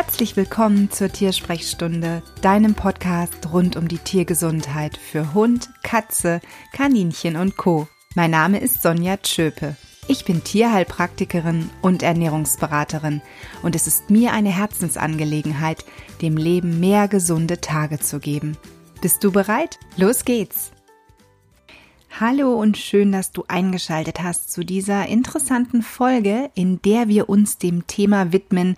Herzlich willkommen zur Tiersprechstunde, deinem Podcast rund um die Tiergesundheit für Hund, Katze, Kaninchen und Co. Mein Name ist Sonja Tschöpe. Ich bin Tierheilpraktikerin und Ernährungsberaterin und es ist mir eine Herzensangelegenheit, dem Leben mehr gesunde Tage zu geben. Bist du bereit? Los geht's! Hallo und schön, dass du eingeschaltet hast zu dieser interessanten Folge, in der wir uns dem Thema widmen,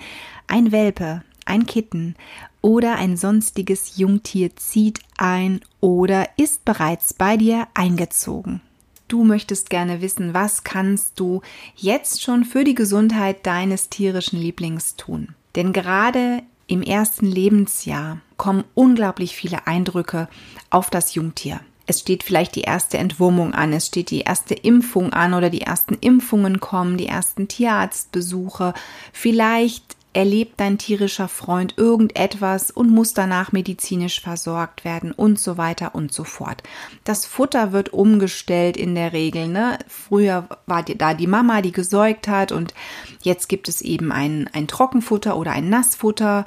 ein Welpe, ein Kitten oder ein sonstiges Jungtier zieht ein oder ist bereits bei dir eingezogen. Du möchtest gerne wissen, was kannst du jetzt schon für die Gesundheit deines tierischen Lieblings tun? Denn gerade im ersten Lebensjahr kommen unglaublich viele Eindrücke auf das Jungtier. Es steht vielleicht die erste Entwurmung an, es steht die erste Impfung an oder die ersten Impfungen kommen, die ersten Tierarztbesuche. Vielleicht erlebt dein tierischer Freund irgendetwas und muss danach medizinisch versorgt werden und so weiter und so fort. Das Futter wird umgestellt in der Regel. Ne? Früher war da die Mama, die gesäugt hat und jetzt gibt es eben ein, ein Trockenfutter oder ein Nassfutter.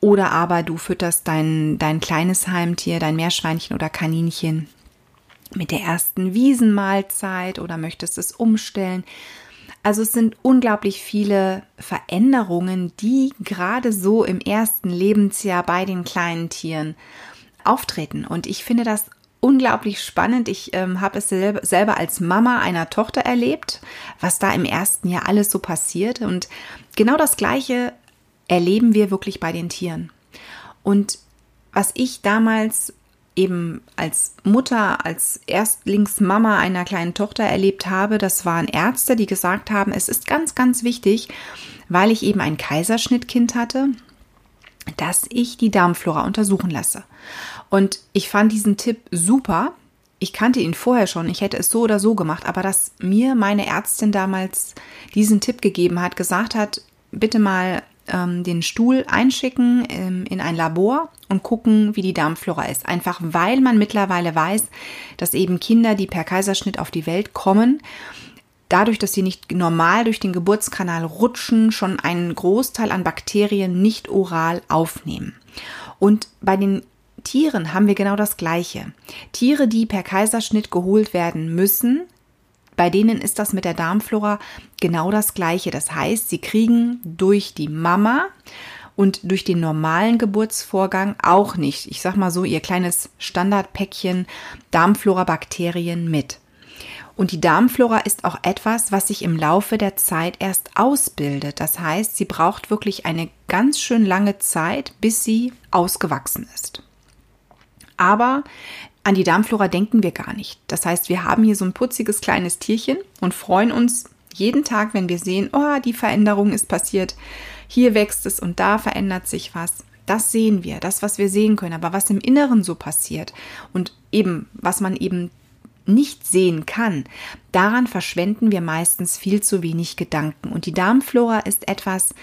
Oder aber du fütterst dein, dein kleines Heimtier, dein Meerschweinchen oder Kaninchen mit der ersten Wiesenmahlzeit oder möchtest es umstellen. Also es sind unglaublich viele Veränderungen, die gerade so im ersten Lebensjahr bei den kleinen Tieren auftreten. Und ich finde das unglaublich spannend. Ich ähm, habe es selber, selber als Mama einer Tochter erlebt, was da im ersten Jahr alles so passiert. Und genau das Gleiche erleben wir wirklich bei den Tieren. Und was ich damals eben als Mutter, als Erstlingsmama einer kleinen Tochter erlebt habe, das waren Ärzte, die gesagt haben, es ist ganz, ganz wichtig, weil ich eben ein Kaiserschnittkind hatte, dass ich die Darmflora untersuchen lasse. Und ich fand diesen Tipp super. Ich kannte ihn vorher schon, ich hätte es so oder so gemacht, aber dass mir meine Ärztin damals diesen Tipp gegeben hat, gesagt hat, bitte mal ähm, den Stuhl einschicken ähm, in ein Labor und gucken, wie die Darmflora ist. Einfach weil man mittlerweile weiß, dass eben Kinder, die per Kaiserschnitt auf die Welt kommen, dadurch, dass sie nicht normal durch den Geburtskanal rutschen, schon einen Großteil an Bakterien nicht oral aufnehmen. Und bei den Tieren haben wir genau das Gleiche. Tiere, die per Kaiserschnitt geholt werden müssen, bei denen ist das mit der Darmflora genau das Gleiche. Das heißt, sie kriegen durch die Mama und durch den normalen Geburtsvorgang auch nicht, ich sag mal so, ihr kleines Standardpäckchen Darmflora-Bakterien mit. Und die Darmflora ist auch etwas, was sich im Laufe der Zeit erst ausbildet. Das heißt, sie braucht wirklich eine ganz schön lange Zeit, bis sie ausgewachsen ist. Aber an die Darmflora denken wir gar nicht. Das heißt, wir haben hier so ein putziges kleines Tierchen und freuen uns jeden Tag, wenn wir sehen, oh, die Veränderung ist passiert, hier wächst es und da verändert sich was. Das sehen wir, das, was wir sehen können. Aber was im Inneren so passiert und eben, was man eben nicht sehen kann, daran verschwenden wir meistens viel zu wenig Gedanken. Und die Darmflora ist etwas,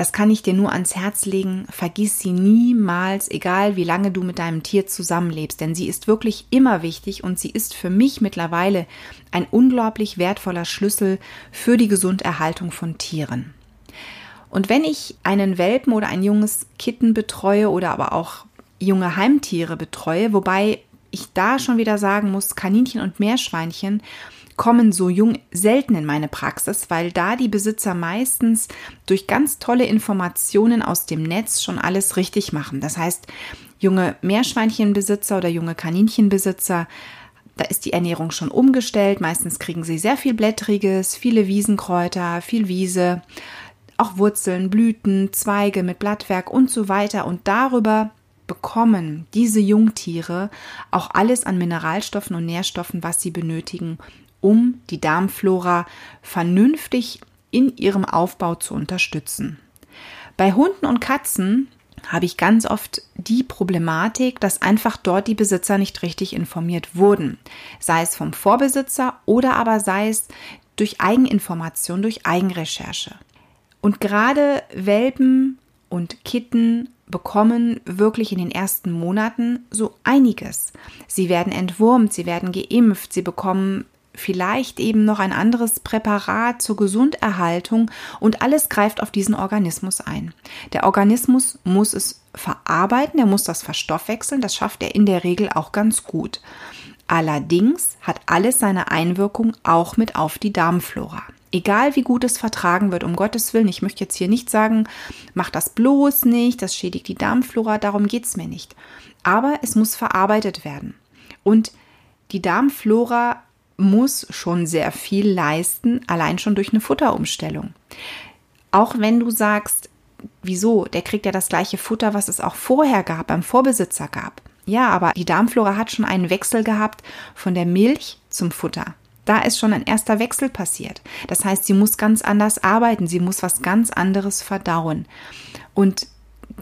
das kann ich dir nur ans Herz legen. Vergiss sie niemals, egal wie lange du mit deinem Tier zusammenlebst, denn sie ist wirklich immer wichtig und sie ist für mich mittlerweile ein unglaublich wertvoller Schlüssel für die Gesunderhaltung von Tieren. Und wenn ich einen Welpen oder ein junges Kitten betreue oder aber auch junge Heimtiere betreue, wobei ich da schon wieder sagen muss, Kaninchen und Meerschweinchen kommen so jung selten in meine Praxis, weil da die Besitzer meistens durch ganz tolle Informationen aus dem Netz schon alles richtig machen. Das heißt, junge Meerschweinchenbesitzer oder junge Kaninchenbesitzer da ist die Ernährung schon umgestellt. Meistens kriegen sie sehr viel Blättriges, viele Wiesenkräuter, viel Wiese, auch Wurzeln, Blüten, Zweige mit Blattwerk und so weiter. Und darüber bekommen diese Jungtiere auch alles an Mineralstoffen und Nährstoffen, was sie benötigen, um die Darmflora vernünftig in ihrem Aufbau zu unterstützen. Bei Hunden und Katzen habe ich ganz oft die Problematik, dass einfach dort die Besitzer nicht richtig informiert wurden, sei es vom Vorbesitzer oder aber sei es durch Eigeninformation, durch Eigenrecherche. Und gerade Welpen und Kitten bekommen wirklich in den ersten Monaten so einiges. Sie werden entwurmt, sie werden geimpft, sie bekommen vielleicht eben noch ein anderes Präparat zur Gesunderhaltung und alles greift auf diesen Organismus ein. Der Organismus muss es verarbeiten, er muss das verstoffwechseln, das schafft er in der Regel auch ganz gut. Allerdings hat alles seine Einwirkung auch mit auf die Darmflora. Egal wie gut es vertragen wird, um Gottes Willen, ich möchte jetzt hier nicht sagen, mach das bloß nicht, das schädigt die Darmflora, darum geht es mir nicht. Aber es muss verarbeitet werden. Und die Darmflora muss schon sehr viel leisten, allein schon durch eine Futterumstellung. Auch wenn du sagst, wieso, der kriegt ja das gleiche Futter, was es auch vorher gab, beim Vorbesitzer gab. Ja, aber die Darmflora hat schon einen Wechsel gehabt von der Milch zum Futter. Da ist schon ein erster Wechsel passiert. Das heißt, sie muss ganz anders arbeiten, sie muss was ganz anderes verdauen. Und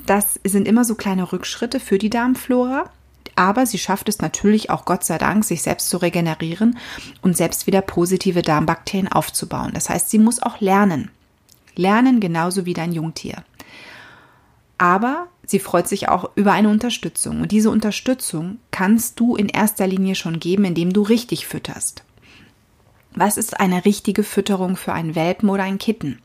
das sind immer so kleine Rückschritte für die Darmflora, aber sie schafft es natürlich auch Gott sei Dank, sich selbst zu regenerieren und selbst wieder positive Darmbakterien aufzubauen. Das heißt, sie muss auch lernen. Lernen genauso wie dein Jungtier. Aber sie freut sich auch über eine Unterstützung. Und diese Unterstützung kannst du in erster Linie schon geben, indem du richtig fütterst. Was ist eine richtige Fütterung für einen Welpen oder ein Kitten?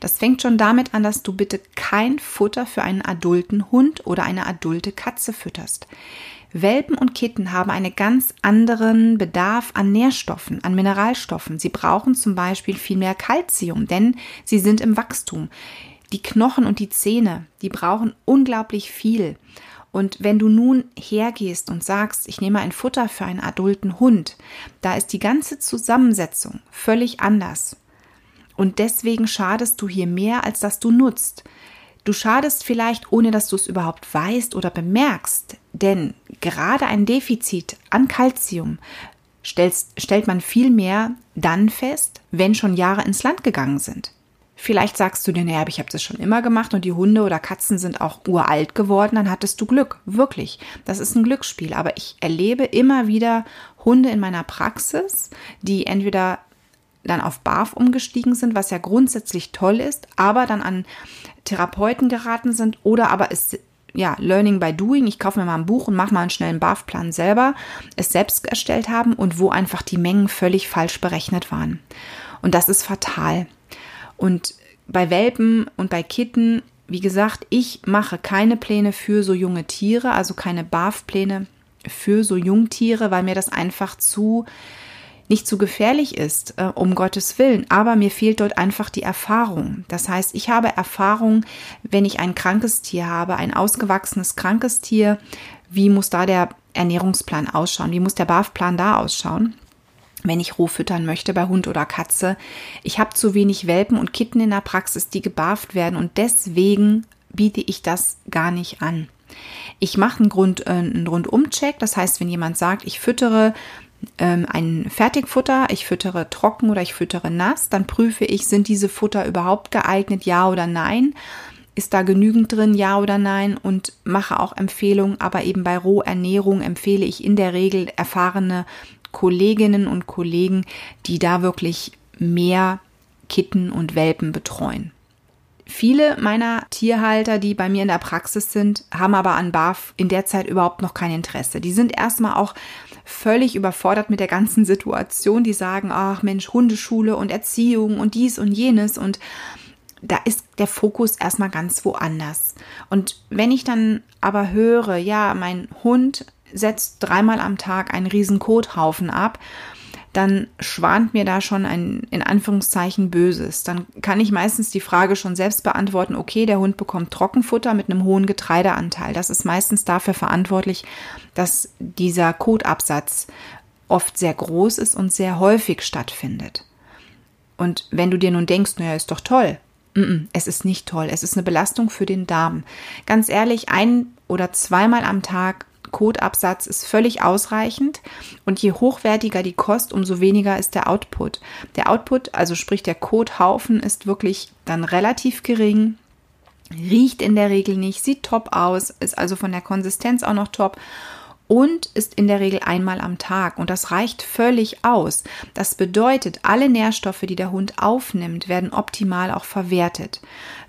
Das fängt schon damit an, dass du bitte kein Futter für einen adulten Hund oder eine adulte Katze fütterst. Welpen und Kitten haben einen ganz anderen Bedarf an Nährstoffen, an Mineralstoffen. Sie brauchen zum Beispiel viel mehr Kalzium, denn sie sind im Wachstum. Die Knochen und die Zähne, die brauchen unglaublich viel. Und wenn du nun hergehst und sagst, ich nehme ein Futter für einen adulten Hund, da ist die ganze Zusammensetzung völlig anders. Und deswegen schadest du hier mehr, als dass du nutzt. Du schadest vielleicht, ohne dass du es überhaupt weißt oder bemerkst, denn gerade ein Defizit an Kalzium stellt man viel mehr dann fest, wenn schon Jahre ins Land gegangen sind. Vielleicht sagst du dir, naja, ich habe das schon immer gemacht und die Hunde oder Katzen sind auch uralt geworden, dann hattest du Glück. Wirklich. Das ist ein Glücksspiel. Aber ich erlebe immer wieder Hunde in meiner Praxis, die entweder dann auf BAF umgestiegen sind, was ja grundsätzlich toll ist, aber dann an Therapeuten geraten sind oder aber es ja, Learning by Doing, ich kaufe mir mal ein Buch und mache mal einen schnellen BAF-Plan selber, es selbst erstellt haben und wo einfach die Mengen völlig falsch berechnet waren. Und das ist fatal. Und bei Welpen und bei Kitten, wie gesagt, ich mache keine Pläne für so junge Tiere, also keine BAF-Pläne für so Jungtiere, weil mir das einfach zu nicht zu gefährlich ist, äh, um Gottes Willen, aber mir fehlt dort einfach die Erfahrung. Das heißt, ich habe Erfahrung, wenn ich ein krankes Tier habe, ein ausgewachsenes krankes Tier, wie muss da der Ernährungsplan ausschauen, wie muss der BAF-Plan da ausschauen? Wenn ich roh füttern möchte bei Hund oder Katze. Ich habe zu wenig Welpen und Kitten in der Praxis, die gebarft werden und deswegen biete ich das gar nicht an. Ich mache einen, Grund, äh, einen Rundumcheck, das heißt, wenn jemand sagt, ich füttere ähm, ein Fertigfutter, ich füttere trocken oder ich füttere nass, dann prüfe ich, sind diese Futter überhaupt geeignet, ja oder nein. Ist da genügend drin, ja oder nein? Und mache auch Empfehlungen, aber eben bei Rohernährung empfehle ich in der Regel erfahrene Kolleginnen und Kollegen, die da wirklich mehr Kitten und Welpen betreuen. Viele meiner Tierhalter, die bei mir in der Praxis sind, haben aber an BAF in der Zeit überhaupt noch kein Interesse. Die sind erstmal auch völlig überfordert mit der ganzen Situation. Die sagen, ach Mensch, Hundeschule und Erziehung und dies und jenes und da ist der Fokus erstmal ganz woanders. Und wenn ich dann aber höre, ja, mein Hund setzt dreimal am Tag einen riesen Kothaufen ab, dann schwant mir da schon ein in Anführungszeichen Böses. Dann kann ich meistens die Frage schon selbst beantworten, okay, der Hund bekommt Trockenfutter mit einem hohen Getreideanteil. Das ist meistens dafür verantwortlich, dass dieser Kotabsatz oft sehr groß ist und sehr häufig stattfindet. Und wenn du dir nun denkst, naja, ist doch toll. Es ist nicht toll. Es ist eine Belastung für den Darm. Ganz ehrlich, ein oder zweimal am Tag Kotabsatz ist völlig ausreichend und je hochwertiger die Kost, umso weniger ist der Output. Der Output, also sprich der Kothaufen, ist wirklich dann relativ gering, riecht in der Regel nicht, sieht top aus, ist also von der Konsistenz auch noch top und ist in der Regel einmal am Tag. Und das reicht völlig aus. Das bedeutet, alle Nährstoffe, die der Hund aufnimmt, werden optimal auch verwertet.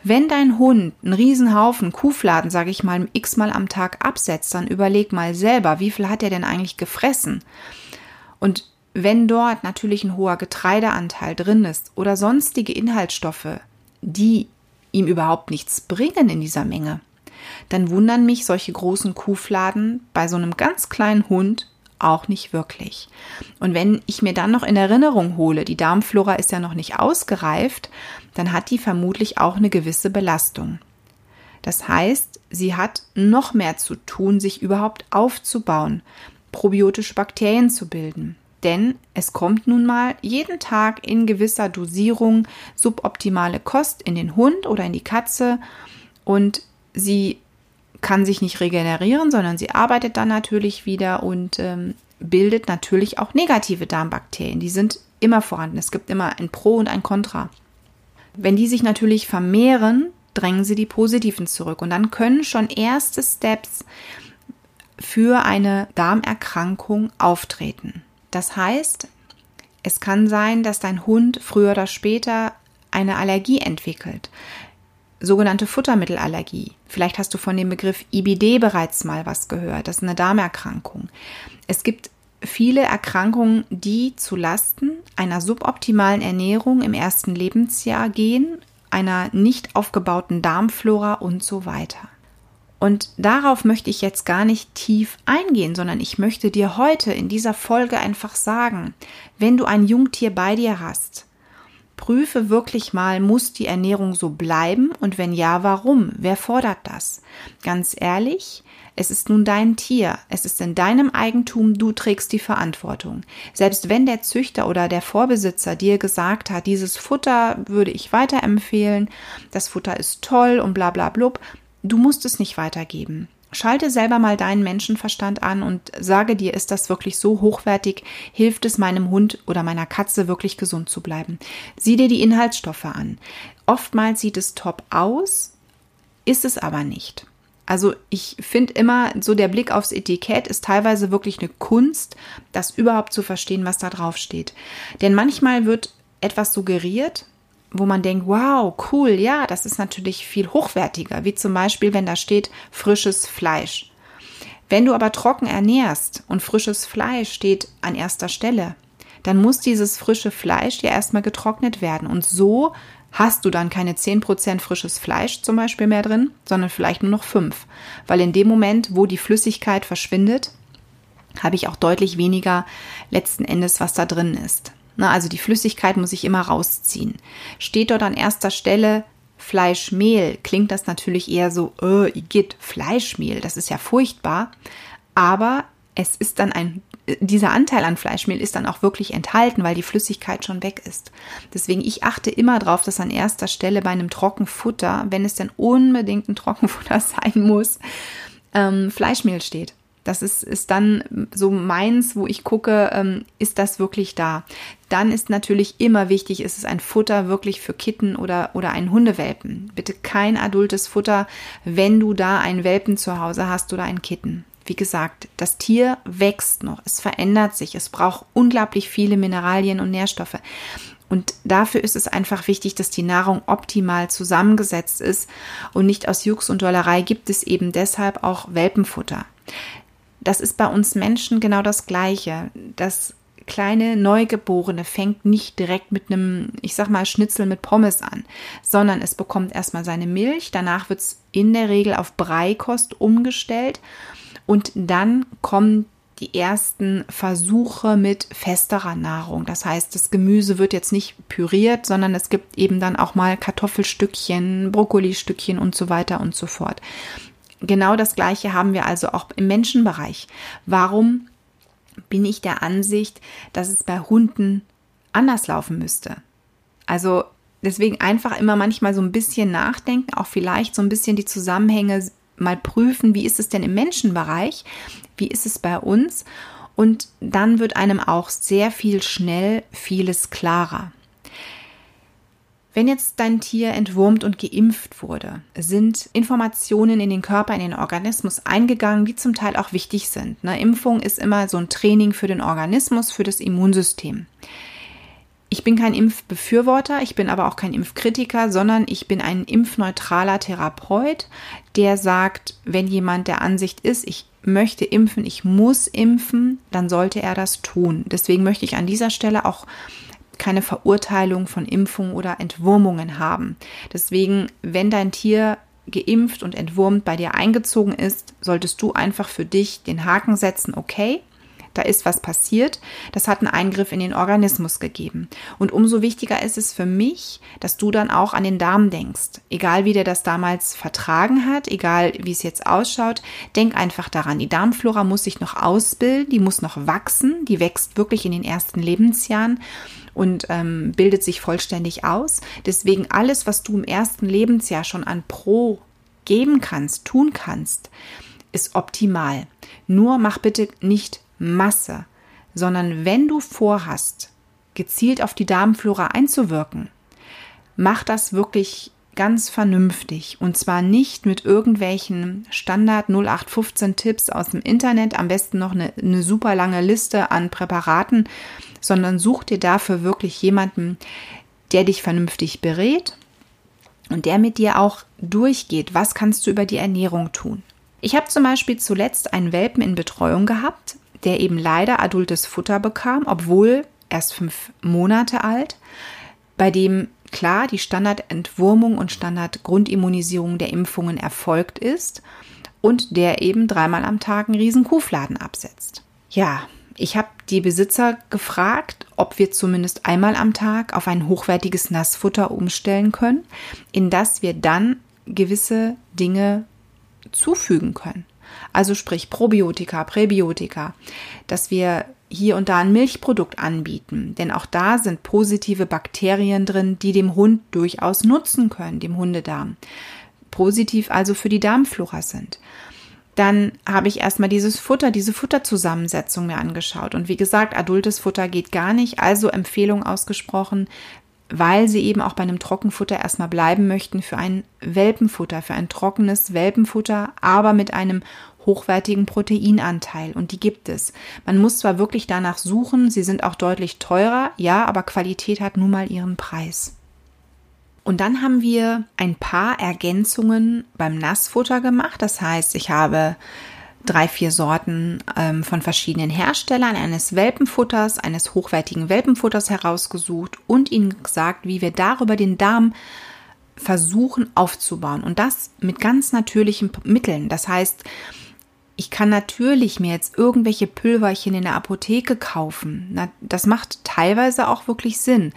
Wenn dein Hund einen Riesenhaufen Kuhfladen, sage ich mal, x-mal am Tag absetzt, dann überleg mal selber, wie viel hat er denn eigentlich gefressen? Und wenn dort natürlich ein hoher Getreideanteil drin ist oder sonstige Inhaltsstoffe, die ihm überhaupt nichts bringen in dieser Menge, dann wundern mich solche großen Kuhfladen bei so einem ganz kleinen Hund auch nicht wirklich. Und wenn ich mir dann noch in Erinnerung hole, die Darmflora ist ja noch nicht ausgereift, dann hat die vermutlich auch eine gewisse Belastung. Das heißt, sie hat noch mehr zu tun, sich überhaupt aufzubauen, probiotische Bakterien zu bilden. Denn es kommt nun mal jeden Tag in gewisser Dosierung suboptimale Kost in den Hund oder in die Katze und sie kann sich nicht regenerieren, sondern sie arbeitet dann natürlich wieder und ähm, bildet natürlich auch negative Darmbakterien. Die sind immer vorhanden. Es gibt immer ein Pro und ein Contra. Wenn die sich natürlich vermehren, drängen sie die positiven zurück. Und dann können schon erste Steps für eine Darmerkrankung auftreten. Das heißt, es kann sein, dass dein Hund früher oder später eine Allergie entwickelt. Sogenannte Futtermittelallergie. Vielleicht hast du von dem Begriff IBD bereits mal was gehört. Das ist eine Darmerkrankung. Es gibt viele Erkrankungen, die zu Lasten einer suboptimalen Ernährung im ersten Lebensjahr gehen, einer nicht aufgebauten Darmflora und so weiter. Und darauf möchte ich jetzt gar nicht tief eingehen, sondern ich möchte dir heute in dieser Folge einfach sagen, wenn du ein Jungtier bei dir hast, prüfe wirklich mal, muss die Ernährung so bleiben und wenn ja, warum? Wer fordert das? Ganz ehrlich, es ist nun dein Tier, es ist in deinem Eigentum, du trägst die Verantwortung. Selbst wenn der Züchter oder der Vorbesitzer dir gesagt hat, dieses Futter würde ich weiterempfehlen, das Futter ist toll und bla bla blub, Du musst es nicht weitergeben. Schalte selber mal deinen Menschenverstand an und sage dir, ist das wirklich so hochwertig? Hilft es meinem Hund oder meiner Katze wirklich gesund zu bleiben? Sieh dir die Inhaltsstoffe an. Oftmals sieht es top aus, ist es aber nicht. Also ich finde immer, so der Blick aufs Etikett ist teilweise wirklich eine Kunst, das überhaupt zu verstehen, was da drauf steht. Denn manchmal wird etwas suggeriert, wo man denkt, wow, cool, ja, das ist natürlich viel hochwertiger, wie zum Beispiel, wenn da steht frisches Fleisch. Wenn du aber trocken ernährst und frisches Fleisch steht an erster Stelle, dann muss dieses frische Fleisch ja erstmal getrocknet werden. Und so hast du dann keine 10% frisches Fleisch zum Beispiel mehr drin, sondern vielleicht nur noch 5. Weil in dem Moment, wo die Flüssigkeit verschwindet, habe ich auch deutlich weniger letzten Endes, was da drin ist. Na, also die Flüssigkeit muss ich immer rausziehen. Steht dort an erster Stelle Fleischmehl, klingt das natürlich eher so, äh, geht Fleischmehl, das ist ja furchtbar. Aber es ist dann ein, dieser Anteil an Fleischmehl ist dann auch wirklich enthalten, weil die Flüssigkeit schon weg ist. Deswegen, ich achte immer darauf, dass an erster Stelle bei einem Trockenfutter, wenn es denn unbedingt ein Trockenfutter sein muss, ähm, Fleischmehl steht. Das ist, ist dann so meins, wo ich gucke, ähm, ist das wirklich da? Dann ist natürlich immer wichtig, ist es ein Futter wirklich für Kitten oder, oder einen Hundewelpen. Bitte kein adultes Futter, wenn du da einen Welpen zu Hause hast oder einen Kitten. Wie gesagt, das Tier wächst noch, es verändert sich, es braucht unglaublich viele Mineralien und Nährstoffe. Und dafür ist es einfach wichtig, dass die Nahrung optimal zusammengesetzt ist und nicht aus Jux und Dollerei gibt es eben deshalb auch Welpenfutter. Das ist bei uns Menschen genau das Gleiche. Das kleine Neugeborene fängt nicht direkt mit einem, ich sag mal, Schnitzel mit Pommes an, sondern es bekommt erstmal seine Milch, danach wird es in der Regel auf Breikost umgestellt und dann kommen die ersten Versuche mit festerer Nahrung. Das heißt, das Gemüse wird jetzt nicht püriert, sondern es gibt eben dann auch mal Kartoffelstückchen, Brokkolistückchen und so weiter und so fort. Genau das Gleiche haben wir also auch im Menschenbereich. Warum bin ich der Ansicht, dass es bei Hunden anders laufen müsste? Also deswegen einfach immer manchmal so ein bisschen nachdenken, auch vielleicht so ein bisschen die Zusammenhänge mal prüfen, wie ist es denn im Menschenbereich, wie ist es bei uns und dann wird einem auch sehr viel schnell vieles klarer. Wenn jetzt dein Tier entwurmt und geimpft wurde, sind Informationen in den Körper, in den Organismus eingegangen, die zum Teil auch wichtig sind. Eine Impfung ist immer so ein Training für den Organismus, für das Immunsystem. Ich bin kein Impfbefürworter, ich bin aber auch kein Impfkritiker, sondern ich bin ein impfneutraler Therapeut, der sagt, wenn jemand der Ansicht ist, ich möchte impfen, ich muss impfen, dann sollte er das tun. Deswegen möchte ich an dieser Stelle auch keine Verurteilung von Impfungen oder Entwurmungen haben. Deswegen, wenn dein Tier geimpft und entwurmt bei dir eingezogen ist, solltest du einfach für dich den Haken setzen, okay, da ist was passiert, das hat einen Eingriff in den Organismus gegeben. Und umso wichtiger ist es für mich, dass du dann auch an den Darm denkst. Egal wie der das damals vertragen hat, egal wie es jetzt ausschaut, denk einfach daran, die Darmflora muss sich noch ausbilden, die muss noch wachsen, die wächst wirklich in den ersten Lebensjahren und ähm, bildet sich vollständig aus. Deswegen alles, was du im ersten Lebensjahr schon an Pro geben kannst, tun kannst, ist optimal. Nur mach bitte nicht Masse, sondern wenn du vorhast, gezielt auf die Darmflora einzuwirken, mach das wirklich ganz vernünftig und zwar nicht mit irgendwelchen Standard 0815 Tipps aus dem Internet, am besten noch eine, eine super lange Liste an Präparaten, sondern such dir dafür wirklich jemanden, der dich vernünftig berät und der mit dir auch durchgeht, was kannst du über die Ernährung tun. Ich habe zum Beispiel zuletzt einen Welpen in Betreuung gehabt, der eben leider adultes Futter bekam, obwohl erst fünf Monate alt, bei dem klar die Standardentwurmung und Standardgrundimmunisierung der Impfungen erfolgt ist und der eben dreimal am Tag einen riesen Kuhfladen absetzt. Ja, ich habe die Besitzer gefragt, ob wir zumindest einmal am Tag auf ein hochwertiges Nassfutter umstellen können, in das wir dann gewisse Dinge zufügen können also sprich Probiotika, Präbiotika, dass wir hier und da ein Milchprodukt anbieten, denn auch da sind positive Bakterien drin, die dem Hund durchaus nutzen können, dem Hundedarm. Positiv also für die Darmflora sind. Dann habe ich erstmal dieses Futter, diese Futterzusammensetzung mir angeschaut. Und wie gesagt, adultes Futter geht gar nicht. Also Empfehlung ausgesprochen, weil sie eben auch bei einem Trockenfutter erstmal bleiben möchten für ein Welpenfutter, für ein trockenes Welpenfutter, aber mit einem hochwertigen Proteinanteil und die gibt es. Man muss zwar wirklich danach suchen, sie sind auch deutlich teurer, ja, aber Qualität hat nun mal ihren Preis. Und dann haben wir ein paar Ergänzungen beim Nassfutter gemacht. Das heißt, ich habe drei, vier Sorten ähm, von verschiedenen Herstellern eines Welpenfutters, eines hochwertigen Welpenfutters herausgesucht und ihnen gesagt, wie wir darüber den Darm versuchen aufzubauen. Und das mit ganz natürlichen Mitteln. Das heißt, ich kann natürlich mir jetzt irgendwelche Pülverchen in der Apotheke kaufen. Das macht teilweise auch wirklich Sinn.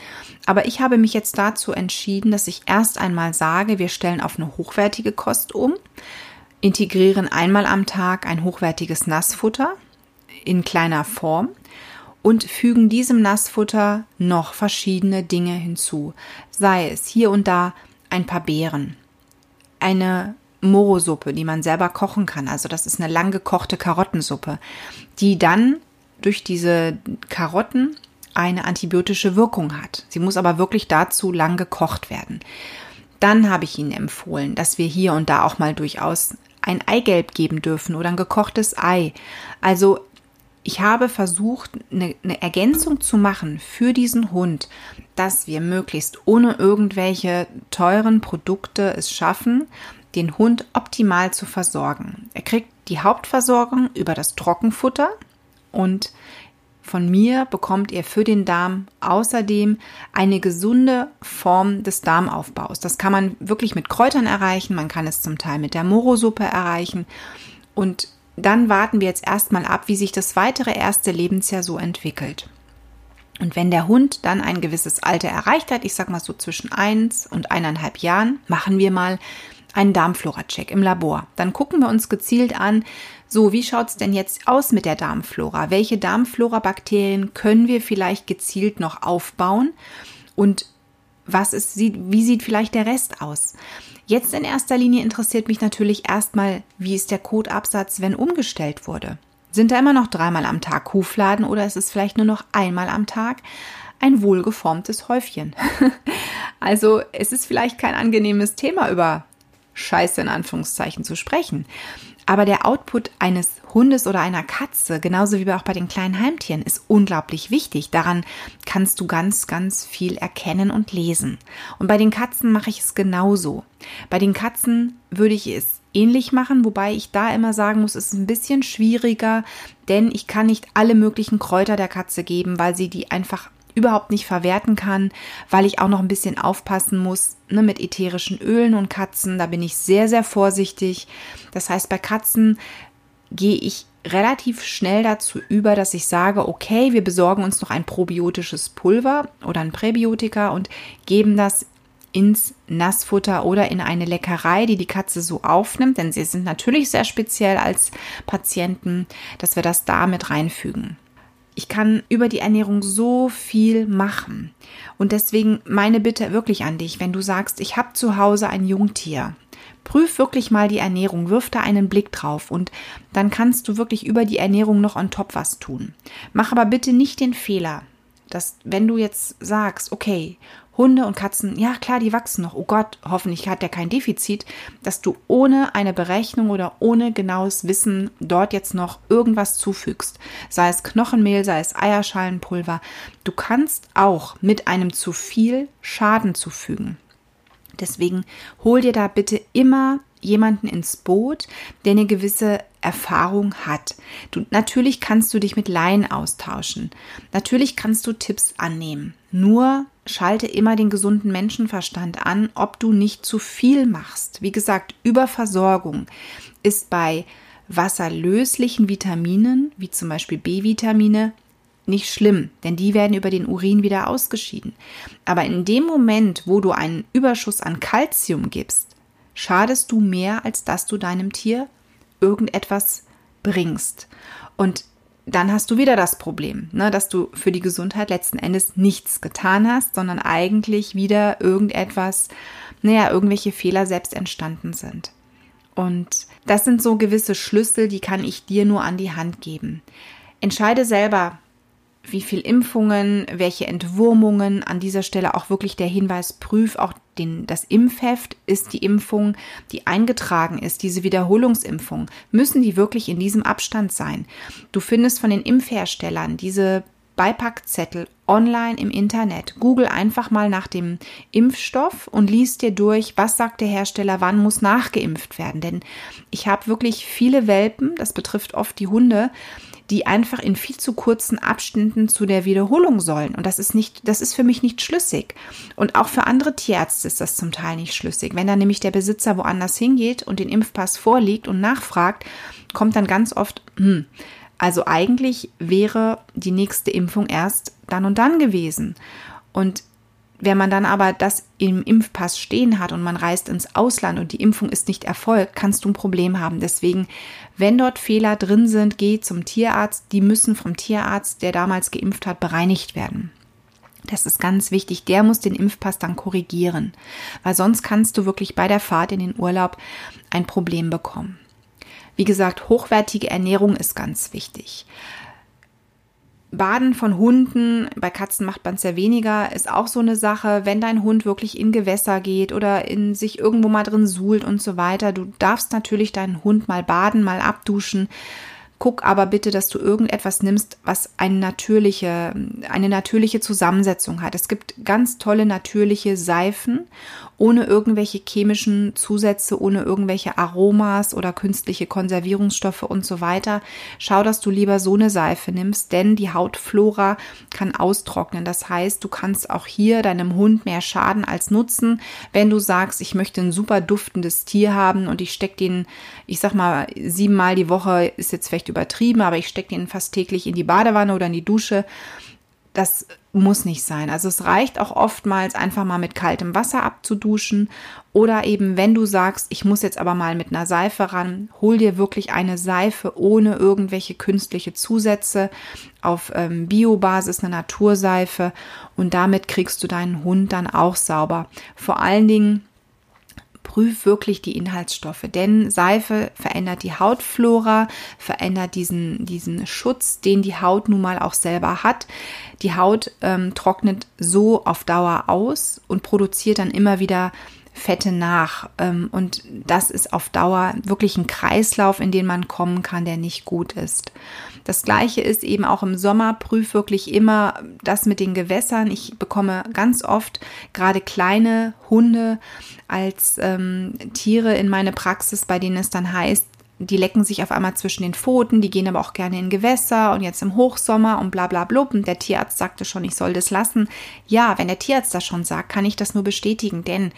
Aber ich habe mich jetzt dazu entschieden, dass ich erst einmal sage, wir stellen auf eine hochwertige Kost um, integrieren einmal am Tag ein hochwertiges Nassfutter in kleiner Form und fügen diesem Nassfutter noch verschiedene Dinge hinzu. Sei es hier und da ein paar Beeren, eine Morosuppe, die man selber kochen kann. Also das ist eine lang gekochte Karottensuppe, die dann durch diese Karotten eine antibiotische Wirkung hat. Sie muss aber wirklich dazu lang gekocht werden. Dann habe ich Ihnen empfohlen, dass wir hier und da auch mal durchaus ein Eigelb geben dürfen oder ein gekochtes Ei. Also ich habe versucht, eine, eine, Ergänzung zu machen für diesen Hund, dass wir möglichst ohne irgendwelche teuren Produkte es schaffen, den Hund optimal zu versorgen. Er kriegt die Hauptversorgung über das Trockenfutter und von mir bekommt er für den Darm außerdem eine gesunde Form des Darmaufbaus. Das kann man wirklich mit Kräutern erreichen, man kann es zum Teil mit der Morosuppe erreichen und dann warten wir jetzt erstmal ab, wie sich das weitere erste Lebensjahr so entwickelt. Und wenn der Hund dann ein gewisses Alter erreicht hat, ich sag mal so zwischen eins und eineinhalb Jahren, machen wir mal einen Darmflora-Check im Labor. Dann gucken wir uns gezielt an, so, wie schaut's denn jetzt aus mit der Darmflora? Welche Darmflora-Bakterien können wir vielleicht gezielt noch aufbauen? Und was ist, wie sieht vielleicht der Rest aus? Jetzt in erster Linie interessiert mich natürlich erstmal, wie ist der Kotabsatz, wenn umgestellt wurde? Sind da immer noch dreimal am Tag Kuhfladen oder ist es vielleicht nur noch einmal am Tag ein wohlgeformtes Häufchen? also es ist vielleicht kein angenehmes Thema über scheiße in Anführungszeichen zu sprechen. Aber der Output eines Hundes oder einer Katze, genauso wie auch bei den kleinen Heimtieren, ist unglaublich wichtig. Daran kannst du ganz, ganz viel erkennen und lesen. Und bei den Katzen mache ich es genauso. Bei den Katzen würde ich es ähnlich machen, wobei ich da immer sagen muss, es ist ein bisschen schwieriger, denn ich kann nicht alle möglichen Kräuter der Katze geben, weil sie die einfach überhaupt nicht verwerten kann, weil ich auch noch ein bisschen aufpassen muss ne, mit ätherischen Ölen und Katzen. Da bin ich sehr, sehr vorsichtig. Das heißt, bei Katzen gehe ich relativ schnell dazu über, dass ich sage, okay, wir besorgen uns noch ein probiotisches Pulver oder ein Präbiotika und geben das ins Nassfutter oder in eine Leckerei, die die Katze so aufnimmt, denn sie sind natürlich sehr speziell als Patienten, dass wir das da mit reinfügen. Ich kann über die Ernährung so viel machen. Und deswegen meine Bitte wirklich an dich, wenn du sagst, ich habe zu Hause ein Jungtier, prüf wirklich mal die Ernährung, wirf da einen Blick drauf und dann kannst du wirklich über die Ernährung noch on top was tun. Mach aber bitte nicht den Fehler, dass wenn du jetzt sagst, okay, Hunde und Katzen, ja klar, die wachsen noch. Oh Gott, hoffentlich hat der kein Defizit, dass du ohne eine Berechnung oder ohne genaues Wissen dort jetzt noch irgendwas zufügst. Sei es Knochenmehl, sei es Eierschalenpulver. Du kannst auch mit einem zu viel Schaden zufügen. Deswegen hol dir da bitte immer jemanden ins Boot, der eine gewisse Erfahrung hat. Du, natürlich kannst du dich mit Laien austauschen. Natürlich kannst du Tipps annehmen. Nur schalte immer den gesunden Menschenverstand an, ob du nicht zu viel machst. Wie gesagt, Überversorgung ist bei wasserlöslichen Vitaminen, wie zum Beispiel B-Vitamine, nicht schlimm, denn die werden über den Urin wieder ausgeschieden. Aber in dem Moment, wo du einen Überschuss an Kalzium gibst, schadest du mehr, als dass du deinem Tier irgendetwas bringst. Und dann hast du wieder das Problem, ne, dass du für die Gesundheit letzten Endes nichts getan hast, sondern eigentlich wieder irgendetwas, naja, irgendwelche Fehler selbst entstanden sind. Und das sind so gewisse Schlüssel, die kann ich dir nur an die Hand geben. Entscheide selber, wie viel Impfungen, welche Entwurmungen. An dieser Stelle auch wirklich der Hinweis, prüf auch den, das Impfheft. Ist die Impfung, die eingetragen ist, diese Wiederholungsimpfung, müssen die wirklich in diesem Abstand sein? Du findest von den Impfherstellern diese Beipackzettel online im Internet. Google einfach mal nach dem Impfstoff und liest dir durch, was sagt der Hersteller, wann muss nachgeimpft werden. Denn ich habe wirklich viele Welpen, das betrifft oft die Hunde, die einfach in viel zu kurzen Abständen zu der Wiederholung sollen. Und das ist nicht, das ist für mich nicht schlüssig. Und auch für andere Tierärzte ist das zum Teil nicht schlüssig. Wenn dann nämlich der Besitzer woanders hingeht und den Impfpass vorliegt und nachfragt, kommt dann ganz oft, hm, also eigentlich wäre die nächste Impfung erst dann und dann gewesen. Und wenn man dann aber das im Impfpass stehen hat und man reist ins Ausland und die Impfung ist nicht erfolgt, kannst du ein Problem haben. Deswegen, wenn dort Fehler drin sind, geh zum Tierarzt. Die müssen vom Tierarzt, der damals geimpft hat, bereinigt werden. Das ist ganz wichtig. Der muss den Impfpass dann korrigieren, weil sonst kannst du wirklich bei der Fahrt in den Urlaub ein Problem bekommen. Wie gesagt, hochwertige Ernährung ist ganz wichtig. Baden von Hunden, bei Katzen macht man es ja weniger, ist auch so eine Sache, wenn dein Hund wirklich in Gewässer geht oder in sich irgendwo mal drin suhlt und so weiter. Du darfst natürlich deinen Hund mal baden, mal abduschen. Guck aber bitte, dass du irgendetwas nimmst, was eine natürliche, eine natürliche Zusammensetzung hat. Es gibt ganz tolle natürliche Seifen ohne irgendwelche chemischen Zusätze, ohne irgendwelche Aromas oder künstliche Konservierungsstoffe und so weiter. Schau, dass du lieber so eine Seife nimmst, denn die Hautflora kann austrocknen. Das heißt, du kannst auch hier deinem Hund mehr Schaden als Nutzen, wenn du sagst, ich möchte ein super duftendes Tier haben und ich stecke den, ich sag mal, siebenmal die Woche ist jetzt vielleicht übertrieben, aber ich stecke den fast täglich in die Badewanne oder in die Dusche das muss nicht sein. Also es reicht auch oftmals einfach mal mit kaltem Wasser abzuduschen oder eben wenn du sagst, ich muss jetzt aber mal mit einer Seife ran, hol dir wirklich eine Seife ohne irgendwelche künstliche Zusätze auf ähm, Biobasis, eine Naturseife und damit kriegst du deinen Hund dann auch sauber. Vor allen Dingen prüf wirklich die Inhaltsstoffe, denn Seife verändert die Hautflora, verändert diesen, diesen Schutz, den die Haut nun mal auch selber hat. Die Haut ähm, trocknet so auf Dauer aus und produziert dann immer wieder Fette nach. Ähm, und das ist auf Dauer wirklich ein Kreislauf, in den man kommen kann, der nicht gut ist. Das gleiche ist eben auch im Sommer. Prüf wirklich immer das mit den Gewässern. Ich bekomme ganz oft gerade kleine Hunde als ähm, Tiere in meine Praxis, bei denen es dann heißt, die lecken sich auf einmal zwischen den Pfoten, die gehen aber auch gerne in Gewässer und jetzt im Hochsommer und bla bla blub. Und der Tierarzt sagte schon, ich soll das lassen. Ja, wenn der Tierarzt das schon sagt, kann ich das nur bestätigen, denn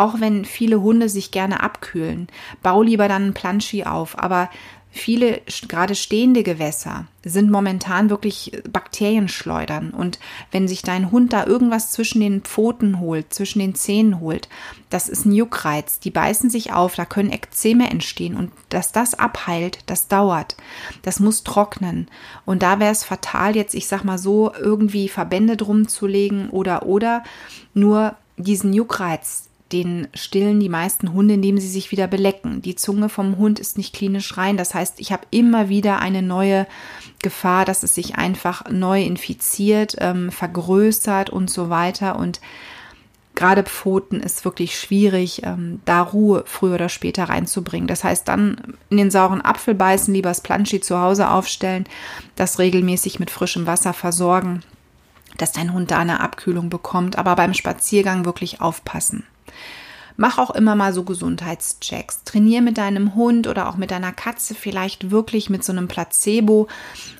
auch wenn viele Hunde sich gerne abkühlen, bau lieber dann einen Planschi auf. Aber Viele gerade stehende Gewässer sind momentan wirklich Bakterienschleudern. Und wenn sich dein Hund da irgendwas zwischen den Pfoten holt, zwischen den Zähnen holt, das ist ein Juckreiz. Die beißen sich auf, da können Ekzeme entstehen. Und dass das abheilt, das dauert. Das muss trocknen. Und da wäre es fatal, jetzt, ich sag mal so, irgendwie Verbände drum zu legen oder, oder nur diesen Juckreiz den stillen die meisten Hunde, indem sie sich wieder belecken. Die Zunge vom Hund ist nicht klinisch rein. Das heißt, ich habe immer wieder eine neue Gefahr, dass es sich einfach neu infiziert, ähm, vergrößert und so weiter. Und gerade Pfoten ist wirklich schwierig, ähm, da Ruhe früher oder später reinzubringen. Das heißt, dann in den sauren Apfel beißen, lieber das Planschi zu Hause aufstellen, das regelmäßig mit frischem Wasser versorgen dass dein Hund da eine Abkühlung bekommt, aber beim Spaziergang wirklich aufpassen. Mach auch immer mal so Gesundheitschecks. Trainier mit deinem Hund oder auch mit deiner Katze vielleicht wirklich mit so einem Placebo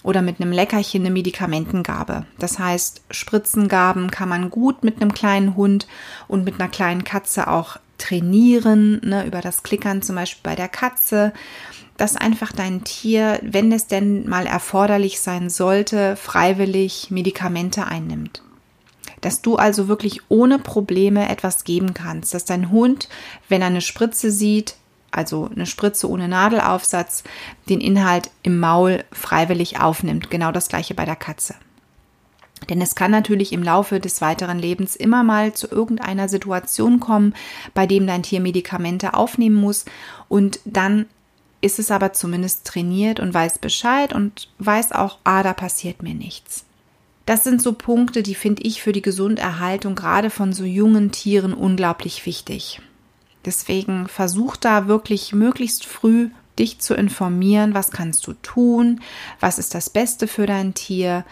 oder mit einem Leckerchen eine Medikamentengabe. Das heißt, Spritzengaben kann man gut mit einem kleinen Hund und mit einer kleinen Katze auch trainieren, ne, über das Klickern zum Beispiel bei der Katze dass einfach dein Tier, wenn es denn mal erforderlich sein sollte, freiwillig Medikamente einnimmt. Dass du also wirklich ohne Probleme etwas geben kannst, dass dein Hund, wenn er eine Spritze sieht, also eine Spritze ohne Nadelaufsatz, den Inhalt im Maul freiwillig aufnimmt. Genau das gleiche bei der Katze. Denn es kann natürlich im Laufe des weiteren Lebens immer mal zu irgendeiner Situation kommen, bei dem dein Tier Medikamente aufnehmen muss und dann ist es aber zumindest trainiert und weiß Bescheid und weiß auch, ah, da passiert mir nichts. Das sind so Punkte, die finde ich für die Gesunderhaltung gerade von so jungen Tieren unglaublich wichtig. Deswegen versuch da wirklich möglichst früh dich zu informieren, was kannst du tun, was ist das Beste für dein Tier.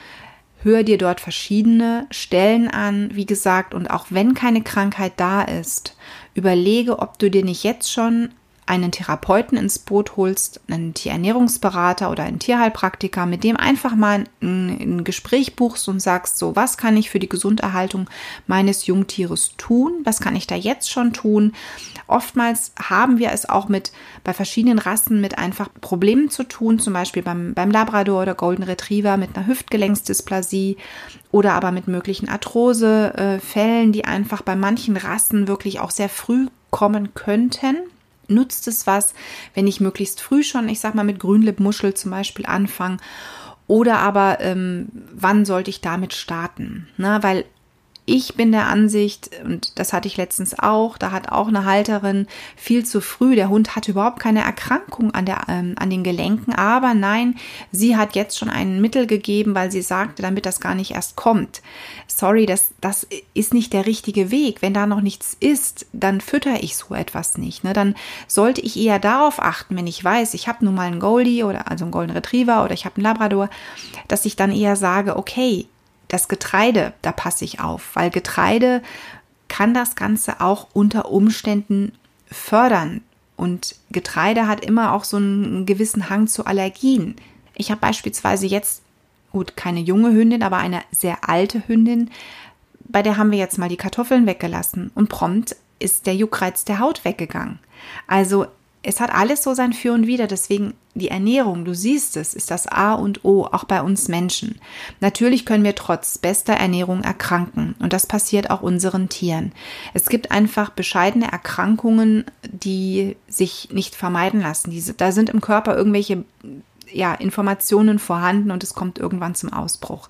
Hör dir dort verschiedene Stellen an, wie gesagt, und auch wenn keine Krankheit da ist, überlege, ob du dir nicht jetzt schon einen Therapeuten ins Boot holst, einen Tierernährungsberater oder einen Tierheilpraktiker, mit dem einfach mal ein, ein, Gespräch buchst und sagst, so, was kann ich für die Gesunderhaltung meines Jungtieres tun? Was kann ich da jetzt schon tun? Oftmals haben wir es auch mit, bei verschiedenen Rassen mit einfach Problemen zu tun, zum Beispiel beim, beim Labrador oder Golden Retriever mit einer Hüftgelenksdysplasie oder aber mit möglichen Arthrosefällen, die einfach bei manchen Rassen wirklich auch sehr früh kommen könnten nutzt es was, wenn ich möglichst früh schon, ich sag mal, mit Grünlippmuschel zum Beispiel anfange? Oder aber, ähm, wann sollte ich damit starten? Na, weil ich bin der Ansicht, und das hatte ich letztens auch, da hat auch eine Halterin viel zu früh, der Hund hatte überhaupt keine Erkrankung an, der, ähm, an den Gelenken, aber nein, sie hat jetzt schon ein Mittel gegeben, weil sie sagte, damit das gar nicht erst kommt. Sorry, das, das ist nicht der richtige Weg. Wenn da noch nichts ist, dann fütter ich so etwas nicht. Ne? Dann sollte ich eher darauf achten, wenn ich weiß, ich habe nun mal einen Goldie oder also einen Golden Retriever oder ich habe einen Labrador, dass ich dann eher sage, okay, das Getreide, da passe ich auf, weil Getreide kann das Ganze auch unter Umständen fördern. Und Getreide hat immer auch so einen gewissen Hang zu Allergien. Ich habe beispielsweise jetzt, gut, keine junge Hündin, aber eine sehr alte Hündin, bei der haben wir jetzt mal die Kartoffeln weggelassen und prompt ist der Juckreiz der Haut weggegangen. Also es hat alles so sein Für und Wider. Deswegen die Ernährung, du siehst es, ist das A und O, auch bei uns Menschen. Natürlich können wir trotz bester Ernährung erkranken. Und das passiert auch unseren Tieren. Es gibt einfach bescheidene Erkrankungen, die sich nicht vermeiden lassen. Diese, da sind im Körper irgendwelche ja, Informationen vorhanden und es kommt irgendwann zum Ausbruch.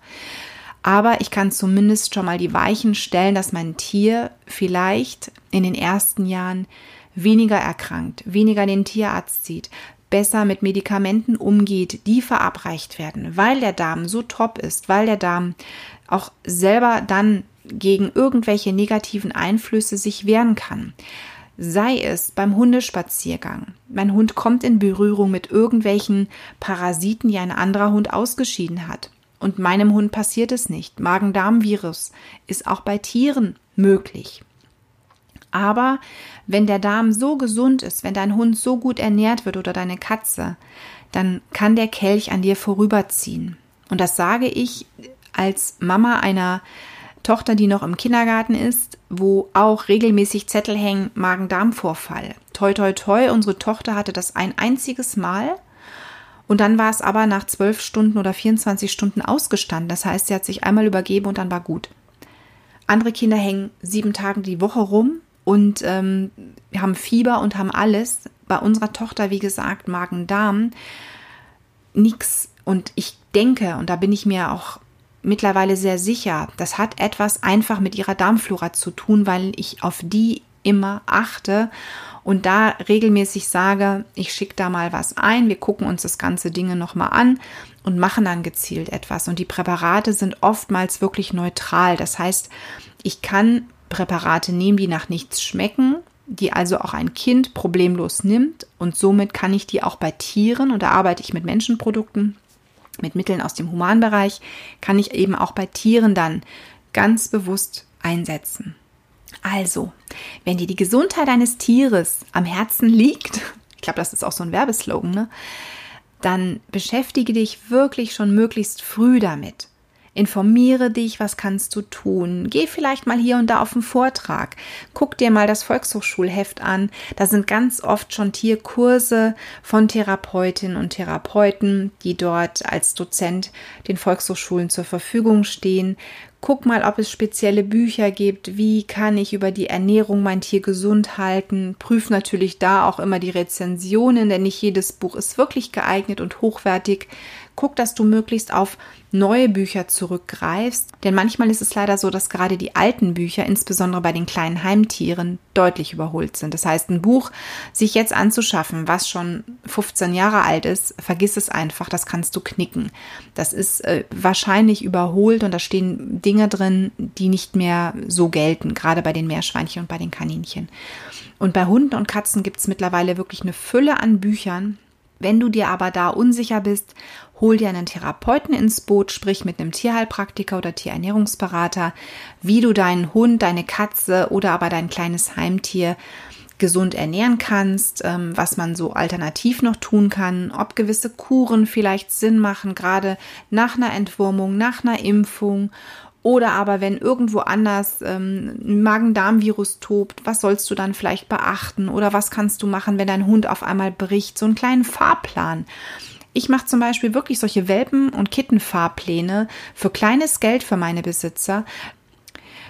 Aber ich kann zumindest schon mal die Weichen stellen, dass mein Tier vielleicht in den ersten Jahren weniger erkrankt, weniger den Tierarzt sieht, besser mit Medikamenten umgeht, die verabreicht werden, weil der Darm so top ist, weil der Darm auch selber dann gegen irgendwelche negativen Einflüsse sich wehren kann. Sei es beim Hundespaziergang. Mein Hund kommt in Berührung mit irgendwelchen Parasiten, die ein anderer Hund ausgeschieden hat. Und meinem Hund passiert es nicht. Magen-Darm-Virus ist auch bei Tieren möglich. Aber wenn der Darm so gesund ist, wenn dein Hund so gut ernährt wird oder deine Katze, dann kann der Kelch an dir vorüberziehen. Und das sage ich als Mama einer Tochter, die noch im Kindergarten ist, wo auch regelmäßig Zettel hängen, Magen-Darm-Vorfall. Toi, toi, toi, unsere Tochter hatte das ein einziges Mal. Und dann war es aber nach zwölf Stunden oder 24 Stunden ausgestanden. Das heißt, sie hat sich einmal übergeben und dann war gut. Andere Kinder hängen sieben Tage die Woche rum und ähm, haben Fieber und haben alles. Bei unserer Tochter, wie gesagt, Magen-Darm, nichts. Und ich denke, und da bin ich mir auch mittlerweile sehr sicher, das hat etwas einfach mit ihrer Darmflora zu tun, weil ich auf die immer achte und da regelmäßig sage, ich schicke da mal was ein, wir gucken uns das ganze Dinge nochmal an und machen dann gezielt etwas. Und die Präparate sind oftmals wirklich neutral. Das heißt, ich kann Präparate nehmen, die nach nichts schmecken, die also auch ein Kind problemlos nimmt und somit kann ich die auch bei Tieren und da arbeite ich mit Menschenprodukten, mit Mitteln aus dem Humanbereich, kann ich eben auch bei Tieren dann ganz bewusst einsetzen. Also, wenn dir die Gesundheit eines Tieres am Herzen liegt, ich glaube, das ist auch so ein Werbeslogan, ne? dann beschäftige dich wirklich schon möglichst früh damit. Informiere dich, was kannst du tun. Geh vielleicht mal hier und da auf einen Vortrag. Guck dir mal das Volkshochschulheft an. Da sind ganz oft schon Tierkurse von Therapeutinnen und Therapeuten, die dort als Dozent den Volkshochschulen zur Verfügung stehen. Guck mal, ob es spezielle Bücher gibt. Wie kann ich über die Ernährung mein Tier gesund halten? Prüf natürlich da auch immer die Rezensionen, denn nicht jedes Buch ist wirklich geeignet und hochwertig. Guck, dass du möglichst auf neue Bücher zurückgreifst, denn manchmal ist es leider so, dass gerade die alten Bücher, insbesondere bei den kleinen Heimtieren, deutlich überholt sind. Das heißt, ein Buch sich jetzt anzuschaffen, was schon 15 Jahre alt ist, vergiss es einfach, das kannst du knicken. Das ist äh, wahrscheinlich überholt und da stehen Dinge drin, die nicht mehr so gelten, gerade bei den Meerschweinchen und bei den Kaninchen. Und bei Hunden und Katzen gibt es mittlerweile wirklich eine Fülle an Büchern, wenn du dir aber da unsicher bist, hol dir einen Therapeuten ins Boot, sprich mit einem Tierheilpraktiker oder Tierernährungsberater, wie du deinen Hund, deine Katze oder aber dein kleines Heimtier gesund ernähren kannst, ähm, was man so alternativ noch tun kann, ob gewisse Kuren vielleicht Sinn machen, gerade nach einer Entwurmung, nach einer Impfung oder aber wenn irgendwo anders ähm, ein Magen-Darm-Virus tobt, was sollst du dann vielleicht beachten? Oder was kannst du machen, wenn dein Hund auf einmal bricht? So einen kleinen Fahrplan. Ich mache zum Beispiel wirklich solche Welpen- und Kittenfahrpläne für kleines Geld für meine Besitzer.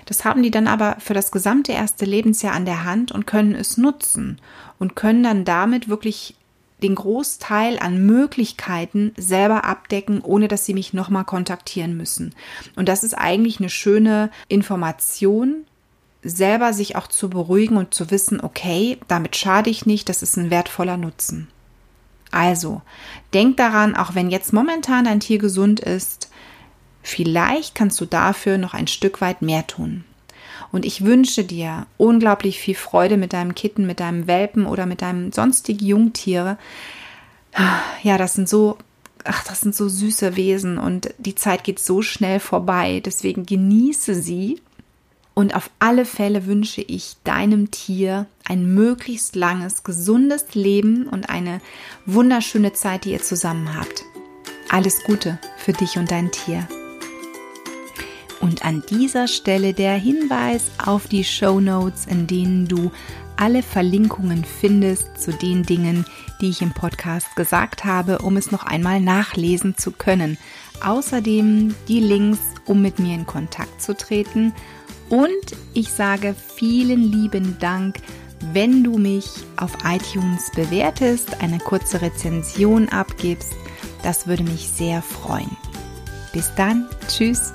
Das haben die dann aber für das gesamte erste Lebensjahr an der Hand und können es nutzen und können dann damit wirklich den Großteil an Möglichkeiten selber abdecken, ohne dass sie mich nochmal kontaktieren müssen. Und das ist eigentlich eine schöne Information, selber sich auch zu beruhigen und zu wissen, okay, damit schade ich nicht, das ist ein wertvoller Nutzen. Also, denk daran, auch wenn jetzt momentan dein Tier gesund ist, vielleicht kannst du dafür noch ein Stück weit mehr tun. Und ich wünsche dir unglaublich viel Freude mit deinem Kitten, mit deinem Welpen oder mit deinem sonstigen Jungtiere. Ja, das sind so, ach, das sind so süße Wesen und die Zeit geht so schnell vorbei. Deswegen genieße sie. Und auf alle Fälle wünsche ich deinem Tier ein möglichst langes, gesundes Leben und eine wunderschöne Zeit, die ihr zusammen habt. Alles Gute für dich und dein Tier. Und an dieser Stelle der Hinweis auf die Show Notes, in denen du alle Verlinkungen findest zu den Dingen, die ich im Podcast gesagt habe, um es noch einmal nachlesen zu können. Außerdem die Links, um mit mir in Kontakt zu treten. Und ich sage vielen lieben Dank, wenn du mich auf iTunes bewertest, eine kurze Rezension abgibst. Das würde mich sehr freuen. Bis dann, tschüss